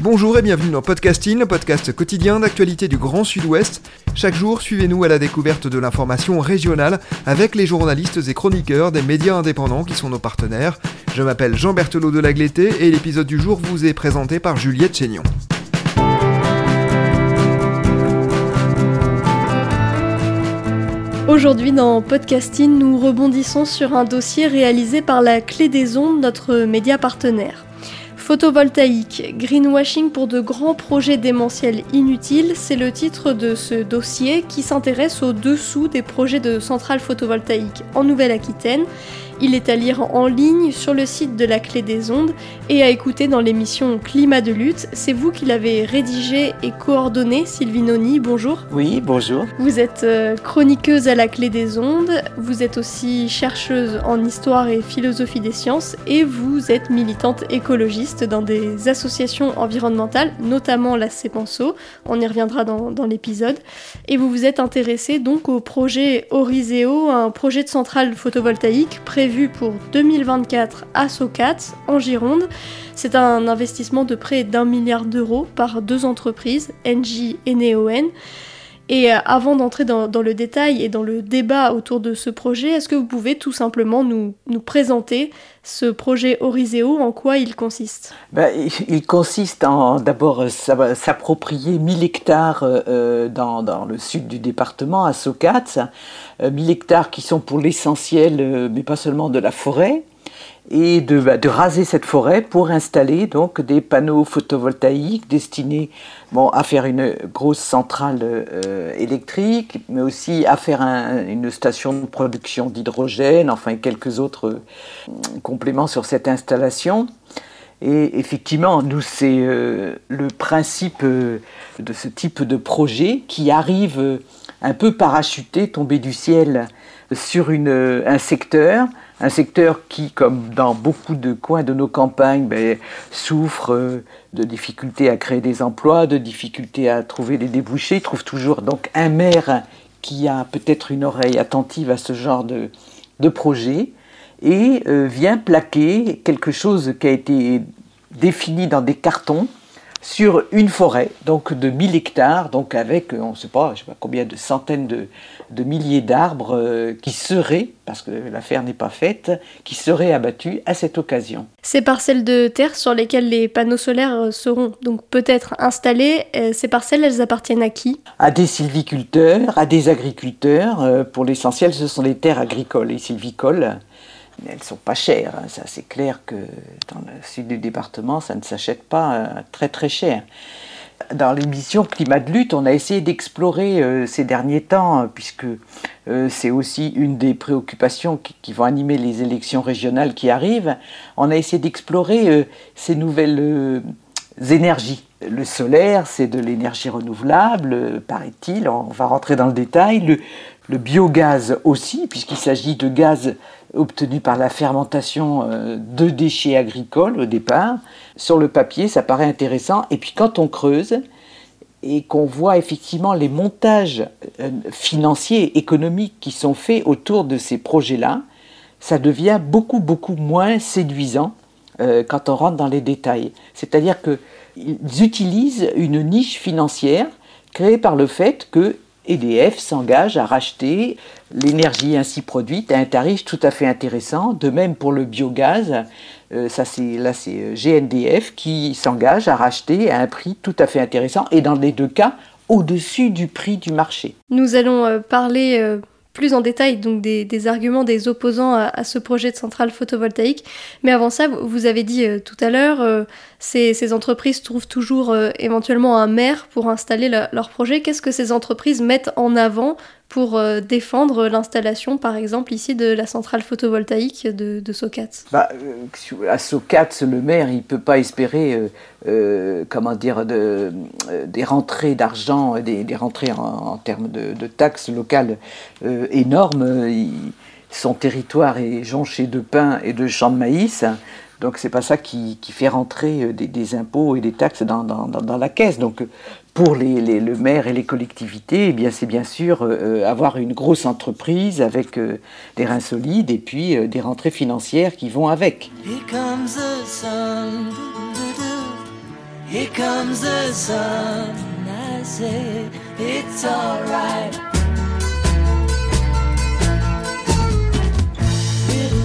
Bonjour et bienvenue dans Podcasting, le podcast quotidien d'actualité du Grand Sud-Ouest. Chaque jour, suivez-nous à la découverte de l'information régionale avec les journalistes et chroniqueurs des médias indépendants qui sont nos partenaires. Je m'appelle Jean Berthelot de Lagleté et l'épisode du jour vous est présenté par Juliette Chénion. Aujourd'hui dans Podcasting, nous rebondissons sur un dossier réalisé par la Clé des Ondes, notre média partenaire. Photovoltaïque, greenwashing pour de grands projets démentiels inutiles, c'est le titre de ce dossier qui s'intéresse au dessous des projets de centrales photovoltaïques en Nouvelle-Aquitaine il est à lire en ligne sur le site de la Clé des Ondes et à écouter dans l'émission Climat de lutte. C'est vous qui l'avez rédigé et coordonné, Sylvie Noni. Bonjour. Oui, bonjour. Vous êtes euh, chroniqueuse à la Clé des Ondes, vous êtes aussi chercheuse en histoire et philosophie des sciences et vous êtes militante écologiste dans des associations environnementales, notamment la CEPANSO. On y reviendra dans, dans l'épisode. Et vous vous êtes intéressée donc au projet Oriseo, un projet de centrale photovoltaïque prévu vu pour 2024 à Socat, en Gironde. C'est un investissement de près d'un milliard d'euros par deux entreprises, Engie et Neoen. Et euh, avant d'entrer dans, le détail et dans le débat autour de ce projet, est-ce que vous pouvez tout simplement nous, présenter ce projet Oriseo, en quoi il consiste? Ben, Il consiste en d'abord euh, s'approprier 1000 hectares euh, dans, dans, le sud du département, à Socats, 1000 hectares qui sont pour l'essentiel, mais pas seulement de la forêt, et de, bah, de, raser cette forêt pour installer donc des panneaux photovoltaïques destinés bon, à faire une grosse centrale euh, électrique, mais aussi à faire une station de production d'hydrogène, enfin quelques autres euh, compléments sur cette installation. Et effectivement, nous, c'est euh, le principe de ce type de projet qui arrive un peu parachuté, tombé du ciel sur une, un secteur un secteur qui, comme dans beaucoup de coins de nos campagnes, ben, souffre euh, de difficultés à créer des emplois, de difficultés à trouver des débouchés. Trouve toujours donc un maire qui a peut-être une oreille attentive à ce genre de, de projet et euh, vient plaquer quelque chose qui a été défini dans des cartons sur une forêt, donc de 1000 hectares, donc avec, on ne sait pas, je sais pas combien de centaines de, de milliers d'arbres euh, qui seraient, parce que l'affaire n'est pas faite, qui seraient abattus à cette occasion. Ces parcelles de terre sur lesquelles les panneaux solaires euh, seront donc peut-être installés, euh, ces parcelles, elles appartiennent à qui? À des sylviculteurs, à des agriculteurs. Pour l'essentiel, ce sont des terres agricoles et sylvicoles. Elles sont pas chères, hein. ça c'est clair que dans le sud du département, ça ne s'achète pas très très cher dans l'émission Climat de lutte, on a essayé d'explorer euh, ces derniers temps, euh, puisque euh, c'est aussi une des préoccupations qui, vont animer les élections régionales qui arrivent. On a essayé d'explorer ces nouvelles énergies. Le solaire, c'est de l'énergie renouvelable, paraît-il. On va rentrer dans le détail. Le, le biogaz aussi, puisqu'il s'agit de gaz obtenu par la fermentation de déchets agricoles au départ sur le papier, ça paraît intéressant. Et puis quand on creuse et qu'on voit effectivement les montages euh, financiers économiques qui sont faits autour de ces projets-là, ça devient beaucoup, beaucoup moins séduisant euh, quand on rentre dans les détails. C'est-à-dire qu'ils utilisent une niche financière créée par le fait que EDF s'engage à racheter l'énergie ainsi produite à un tarif tout à fait intéressant. De même pour le biogaz, euh, ça là c'est euh, GNDF qui s'engage à racheter à un prix tout à fait intéressant et dans les deux cas au-dessus du prix du marché. Nous allons euh, parler plus en détail donc des, arguments des opposants à, ce projet de centrale photovoltaïque. Mais avant ça, vous avez dit tout à l'heure, ces, entreprises trouvent toujours éventuellement un maire pour installer leur projet. Qu'est-ce que ces entreprises mettent en avant pour euh, défendre l'installation, par exemple, ici de la centrale photovoltaïque de, de bah, euh, À Socats, le maire, il ne peut pas espérer euh, comment dire, de, des rentrées d'argent, des, rentrées en, termes de, taxes locales énormes. son territoire est jonché de pain et de champs de maïs. Donc c'est pas ça qui, fait rentrer des, impôts et des taxes dans, dans, dans la caisse. Donc pour les, le maire et les collectivités, eh bien, c'est bien sûr euh, euh, avoir une grosse entreprise avec euh, des reins solides et puis des rentrées financières qui vont avec.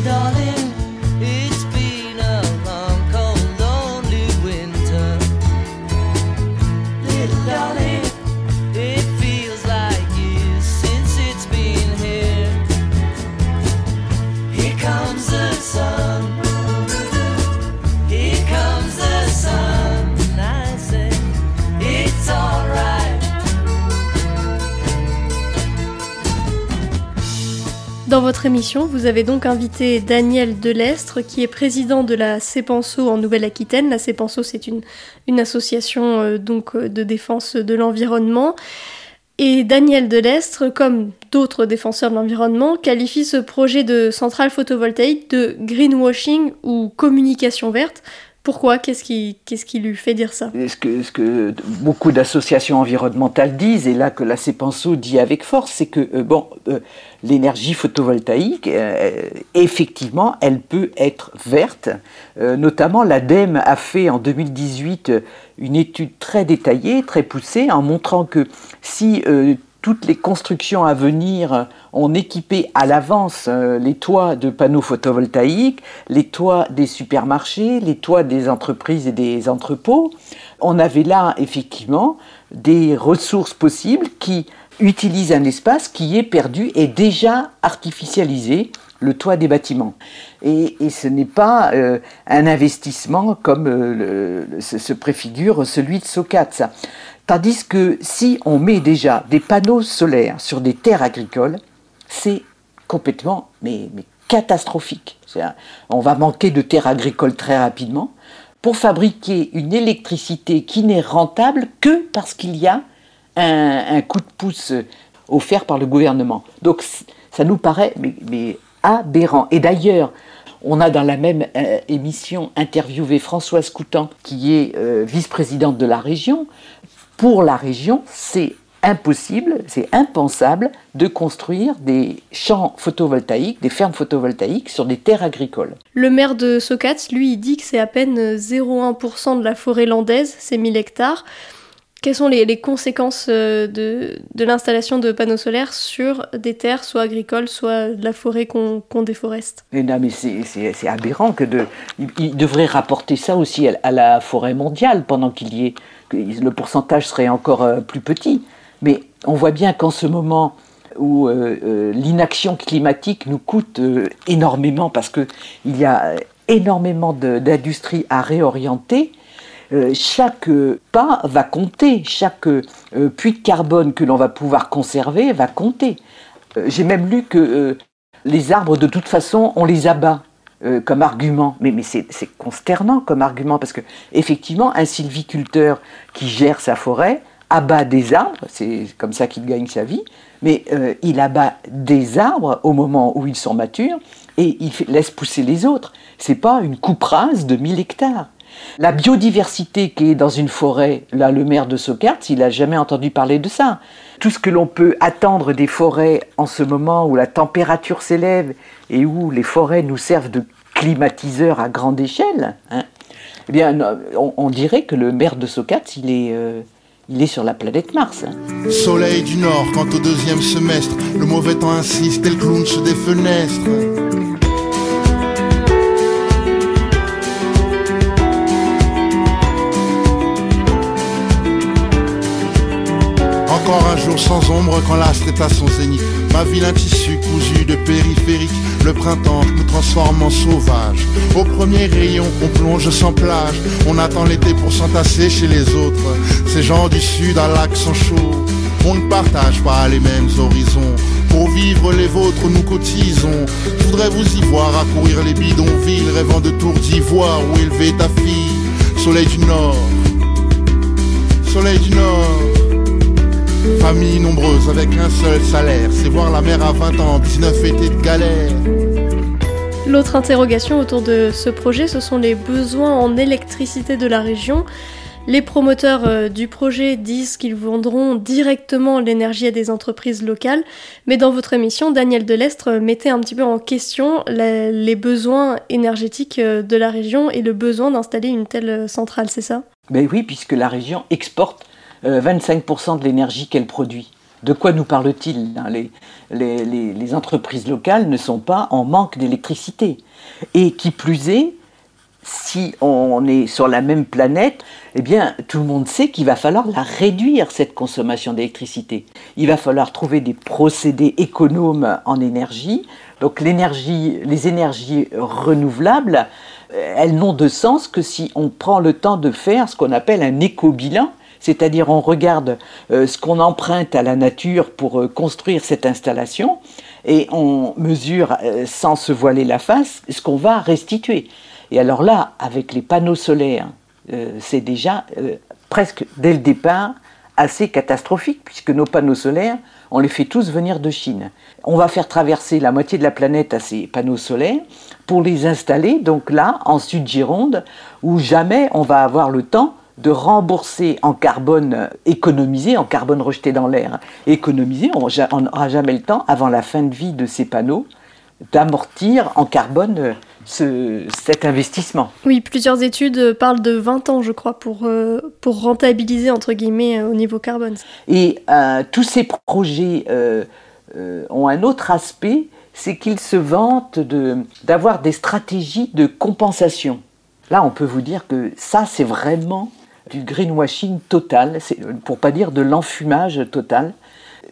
Darling, Dans votre émission, vous avez donc invité Daniel Delestre, qui est président de la CEPANSO en Nouvelle-Aquitaine. La CEPANSO, c'est une, une association euh, donc euh, de défense de l'environnement. Et Daniel Delestre, comme d'autres défenseurs de l'environnement, qualifie ce projet de centrale photovoltaïque de greenwashing ou communication verte. Pourquoi? Qu'est-ce qui, qu'est-ce lui fait dire ça? Ce que, beaucoup d'associations environnementales disent, et là que la CEPANSO dit avec force, c'est que euh, euh, l'énergie photovoltaïque, euh, effectivement, elle peut être verte. Notamment, l'ADEME a fait en 2018 euh, une étude très détaillée, très poussée, en montrant que si toutes les constructions à venir ont équipé à l'avance euh, les toits de panneaux photovoltaïques, les toits des supermarchés, les toits des entreprises et des entrepôts. On avait là effectivement des ressources possibles qui utilisent un espace qui est perdu et déjà artificialisé, le toit des bâtiments. Et, ce n'est pas euh, un investissement comme euh, se, se préfigure celui de Socats. Tandis que si on met déjà des panneaux solaires sur des terres agricoles, c'est complètement mais, catastrophique. On va manquer de terres agricoles très rapidement pour fabriquer une électricité qui n'est rentable que parce qu'il y a un, coup de pouce offert par le gouvernement. Donc ça nous paraît mais, mais aberrant. Et d'ailleurs, on a dans la même euh, émission interviewé Françoise Coutan, qui est euh, vice-présidente de la région. Pour la région, c'est impossible, c'est impensable de construire des champs photovoltaïques, des fermes photovoltaïques sur des terres agricoles. Le maire de Socats, lui, il dit que c'est à peine 0,1% de la forêt landaise, c'est 1000 hectares. Quelles sont les, les conséquences euh, de, de l'installation de panneaux solaires sur des terres, soit agricoles, soit de la forêt qu'on déforeste? Et non, mais c'est- aberrant que de. Il, il devrait rapporter ça aussi à, à la forêt mondiale pendant qu'il y ait. Le pourcentage serait encore euh, plus petit. Mais on voit bien qu'en ce moment où euh, euh, l'inaction climatique nous coûte énormément parce qu'il y a énormément d'industries à réorienter, chaque pas va compter, chaque puits de carbone que l'on va pouvoir conserver va compter. J'ai même lu que les arbres, de toute façon, on les abat euh, comme argument. Mais, mais c'est consternant comme argument parce que, effectivement, un sylviculteur qui gère sa forêt abat des arbres, c'est comme ça qu'il gagne sa vie, mais euh, il abat des arbres au moment où ils sont matures et il laisse pousser les autres. C'est pas une coupe rase de 1000 hectares. La biodiversité qui est dans une forêt, là, le maire de Socart, il n'a jamais entendu parler de ça. Tout ce que l'on peut attendre des forêts en ce moment où la température s'élève et où les forêts nous servent de climatiseurs à grande échelle, hein, eh bien, on, dirait que le maire de est, euh, il est sur la planète Mars. hein. Soleil du Nord, quant au deuxième semestre, le mauvais temps insiste, tel clownch des fenêtres. Un jour sans ombre quand l'astre est à son zénith. Ma ville un tissu cousu de périphérique. Le printemps nous transforme en sauvages. Au premier rayon, on plonge sans plage. On attend l'été pour s'entasser chez les autres. Ces gens du sud à l'accent chaud. On ne partage pas les mêmes horizons. Pour vivre les vôtres, nous cotisons. Je voudrais vous y voir accourir les bidonvilles, rêvant de tours d'ivoire où élever ta fille. Soleil du Nord, soleil du Nord. Famille nombreuse avec un seul salaire, c'est voir la mer à 20 ans, 19 étés de galère. L'autre interrogation autour de ce projet, ce sont les besoins en électricité de la région. Les promoteurs euh, du projet disent qu'ils vendront directement l'énergie à des entreprises locales, mais dans votre émission, Daniel Delestre euh, mettait un petit peu en question la- les besoins énergétiques euh, de la région et le besoin d'installer une telle centrale, c'est ça? Ben oui, puisque la région exporte 25% de l'énergie qu'elle produit. De quoi nous parle-t-il hein les, entreprises locales ne sont pas en manque d'électricité. Et qui plus est, si on est sur la même planète, eh bien, tout le monde sait qu'il va falloir la réduire, cette consommation d'électricité. Il va falloir trouver des procédés économes en énergie. Donc, l'énergie, les énergies renouvelables, euh, elles n'ont de sens que si on prend le temps de faire ce qu'on appelle un éco-bilan, c'est-à-dire on regarde euh, ce qu'on emprunte à la nature pour euh, construire cette installation et on mesure euh, sans se voiler la face ce qu'on va restituer. Et alors là, avec les panneaux solaires, c'est déjà presque dès le départ assez catastrophique puisque nos panneaux solaires, on les fait tous venir de Chine. On va faire traverser la moitié de la planète à ces panneaux solaires pour les installer donc là en Sud-Gironde où jamais on va avoir le temps de rembourser en carbone économisé, en carbone rejeté dans l'air, économisé, on n'aura jamais le temps avant la fin de vie de ces panneaux d'amortir en carbone euh, ce- cet investissement. Oui, plusieurs études euh, parlent de 20 ans, je crois, pour, euh, pour rentabiliser, entre guillemets, euh, au niveau carbone. Et euh, tous ces projets euh, euh, ont un autre aspect, c'est qu'ils se vantent de- d'avoir des stratégies de compensation. Là, on peut vous dire que ça, c'est vraiment du greenwashing total, pour pas dire de l'enfumage total.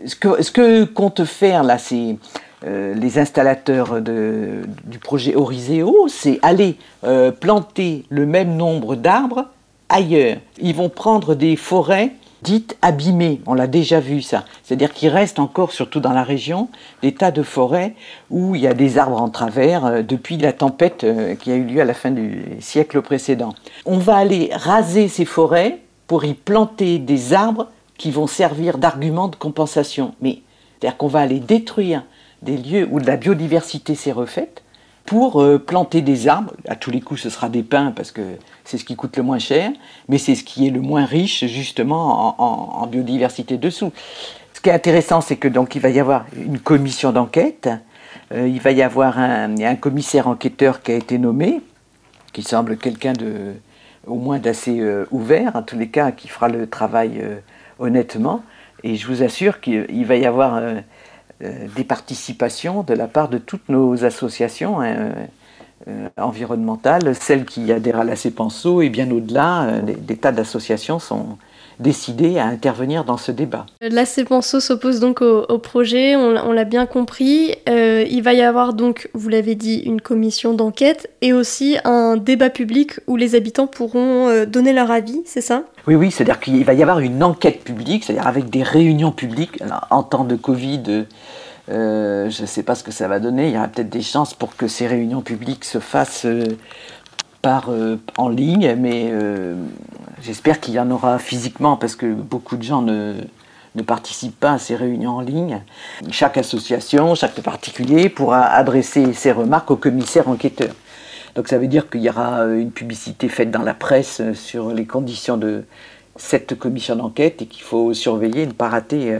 Ce que, ce que comptent faire là, c'est euh, les installateurs du projet Oriseo, c'est aller euh, planter le même nombre d'arbres ailleurs? Ils vont prendre des forêts dites abîmées, on l'a déjà vu ça. C'est-à-dire qu'il reste encore, surtout dans la région, des tas de forêts où il y a des arbres en travers euh, depuis la tempête euh, qui a eu lieu à la fin du siècle précédent. On va aller raser ces forêts pour y planter des arbres qui vont servir d'argument de compensation. Mais c'est-à-dire qu'on va aller détruire des lieux où de la biodiversité s'est refaite pour euh, planter des arbres. À tous les coups, ce sera des pins parce que c'est ce qui coûte le moins cher, mais c'est ce qui est le moins riche justement en, biodiversité dessous. Ce qui est intéressant, c'est que donc il va y avoir une commission d'enquête. Euh, il va y avoir un, commissaire enquêteur qui a été nommé, qui semble quelqu'un de au moins d'assez euh, ouvert, en tous les cas, qui fera le travail euh, honnêtement. Et je vous assure qu'il il va y avoir des participations de la part de toutes nos associations hein, euh, environnementales, celles qui adhèrent à la CEPANSO et bien au-delà, euh, des, des tas d'associations sont décidées à intervenir dans ce débat. La Cepenso s'oppose donc au, au projet, on, l'a- on l'a bien compris. Euh, il va y avoir donc, vous l'avez dit, une commission d'enquête et aussi un débat public où les habitants pourront euh, donner leur avis, c'est ça? Oui, oui, c'est-à-dire qu'il va y avoir une enquête publique, c'est-à-dire avec des réunions publiques. Alors, en temps de Covid, euh, je ne sais pas ce que ça va donner. Il y aura peut-être des chances pour que ces réunions publiques se fassent euh, par, euh, en ligne, mais j'espère qu'il y en aura physiquement parce que beaucoup de gens ne, ne participent pas à ces réunions en ligne. Chaque association, chaque particulier pourra adresser ses remarques au commissaire enquêteur. Donc ça veut dire qu'il y aura une publicité faite dans la presse sur les conditions de cette commission d'enquête et qu'il faut surveiller, ne pas rater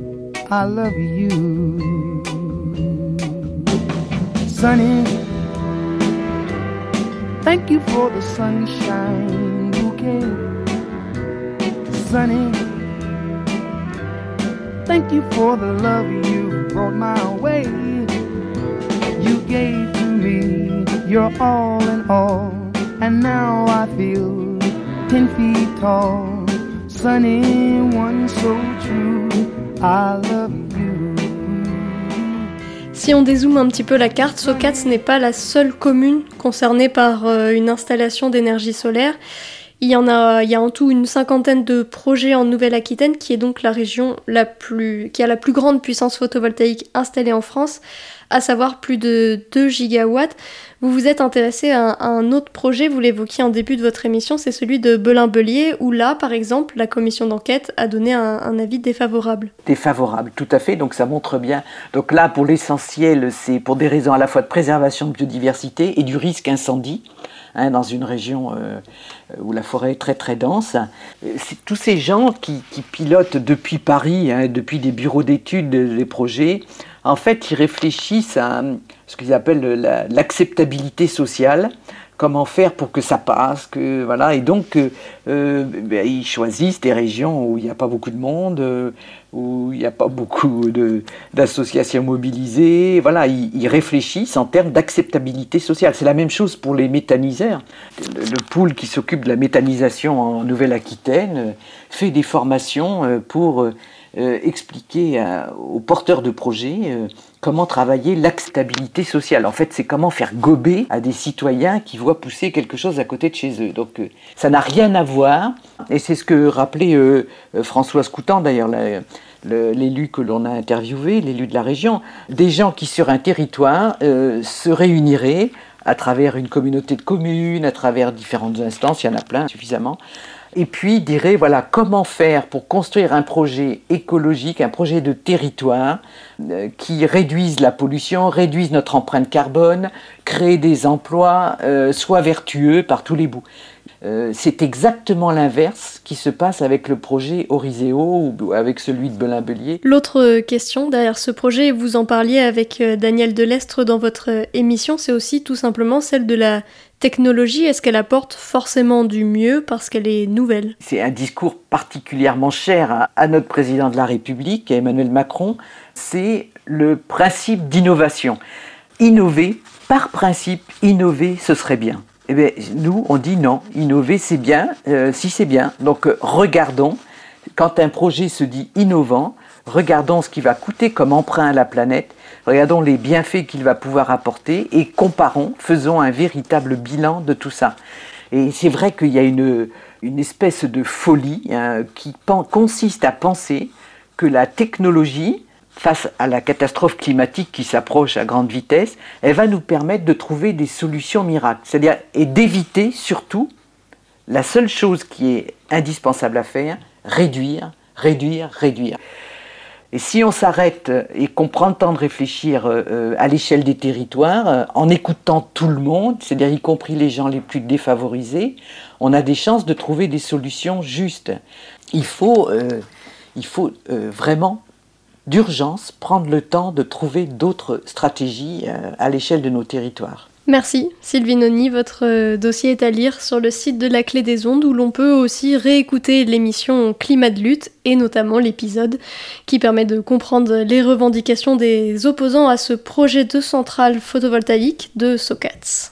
I love you. Sunny, thank you for the sunshine bouquet. Sunny, thank you for the love you brought my way. You gave to me your all in all, and now I feel ten feet tall. Sunny, one so true. Si on dézoome un petit peu la carte, Socats n'est pas la seule commune concernée par euh, une installation d'énergie solaire. Il y en a, en tout une cinquantaine de projets en Nouvelle-Aquitaine, qui est donc la région la plus, qui a la plus grande puissance photovoltaïque installée en France, à savoir plus de 2 gigawatts. Vous vous êtes intéressé à un, à un autre projet, vous l'évoquiez en début de votre émission, c'est celui de Belin-Belier, où là, par exemple, la commission d'enquête a donné un, un avis défavorable. Défavorable, tout à fait. Donc ça montre bien. Donc là, pour l'essentiel, c'est pour des raisons à la fois de préservation de biodiversité et du risque incendie. Hein, dans une région euh, où la forêt est très très dense. Euh, C'est tous ces gens qui, pilotent depuis Paris, hein, depuis des bureaux d'études des projets, en fait, ils réfléchissent à ce qu'ils appellent la- l'acceptabilité sociale. Comment faire pour que ça passe, que voilà, et donc euh, euh, ben, ils choisissent des régions où il n'y a pas beaucoup de monde, euh, où il n'y a pas beaucoup d'associations mobilisées. Voilà, ils, réfléchissent en termes d'acceptabilité sociale. C'est la même chose pour les méthaniseurs. Le, le pool qui s'occupe de la méthanisation en Nouvelle-Aquitaine euh, fait des formations euh, pour euh, expliquer aux porteurs de projets comment travailler l'acceptabilité sociale. En fait, c'est comment faire gober à des citoyens qui voient pousser quelque chose à côté de chez eux. Donc, ça n'a rien à voir. Et c'est ce que rappelait Françoise Coutan, d'ailleurs, l'élu que l'on a interviewé, l'élu de la région. Des gens qui, sur un territoire, euh, se réuniraient à travers une communauté de communes, à travers différentes instances, il y en a plein, suffisamment, et puis dirait voilà comment faire pour construire un projet écologique, un projet de territoire euh, qui réduise la pollution, réduise notre empreinte carbone, crée des emplois, euh, soit vertueux par tous les bouts. Euh, c'est exactement l'inverse qui se passe avec le projet Oriseo ou avec celui de Belin-Belier. L'autre question derrière ce projet, et vous en parliez avec euh, Daniel Delestre dans votre euh, émission, c'est aussi tout simplement celle de la technologie. Est-ce qu'elle apporte forcément du mieux parce qu'elle est nouvelle? C'est un discours particulièrement cher à, à notre président de la République, à Emmanuel Macron. C'est le principe d'innovation. Innover, par principe, innover, ce serait bien. Eh nous, on dit non, innover, c'est bien, euh, si c'est bien. Donc, euh, regardons, quand un projet se dit innovant, regardons ce qu'il va coûter comme emprunt à la planète, regardons les bienfaits qu'il va pouvoir apporter et comparons, faisons un véritable bilan de tout ça. Et c'est vrai qu'il y a une, espèce de folie hein, qui consiste à penser que la technologie, face à la catastrophe climatique qui s'approche à grande vitesse, elle va nous permettre de trouver des solutions miracles. C'est-à-dire, et d'éviter surtout la seule chose qui est indispensable à faire, réduire, réduire, réduire. Et si on s'arrête et qu'on prend le temps de réfléchir euh, euh, à l'échelle des territoires, euh, en écoutant tout le monde, c'est-à-dire y compris les gens les plus défavorisés, on a des chances de trouver des solutions justes. Il faut, euh, il faut euh, vraiment d'urgence prendre le temps de trouver d'autres stratégies euh, à l'échelle de nos territoires. Merci Sylvie Noni, votre euh, dossier est à lire sur le site de la Clé des Ondes où l'on peut aussi réécouter l'émission Climat de lutte et notamment l'épisode qui permet de comprendre les revendications des opposants à ce projet de centrale photovoltaïque de Socats.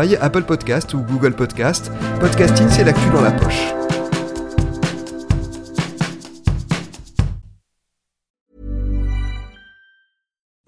Apple Podcast ou Google Podcast. Podcasting, c'est l'actu dans la poche.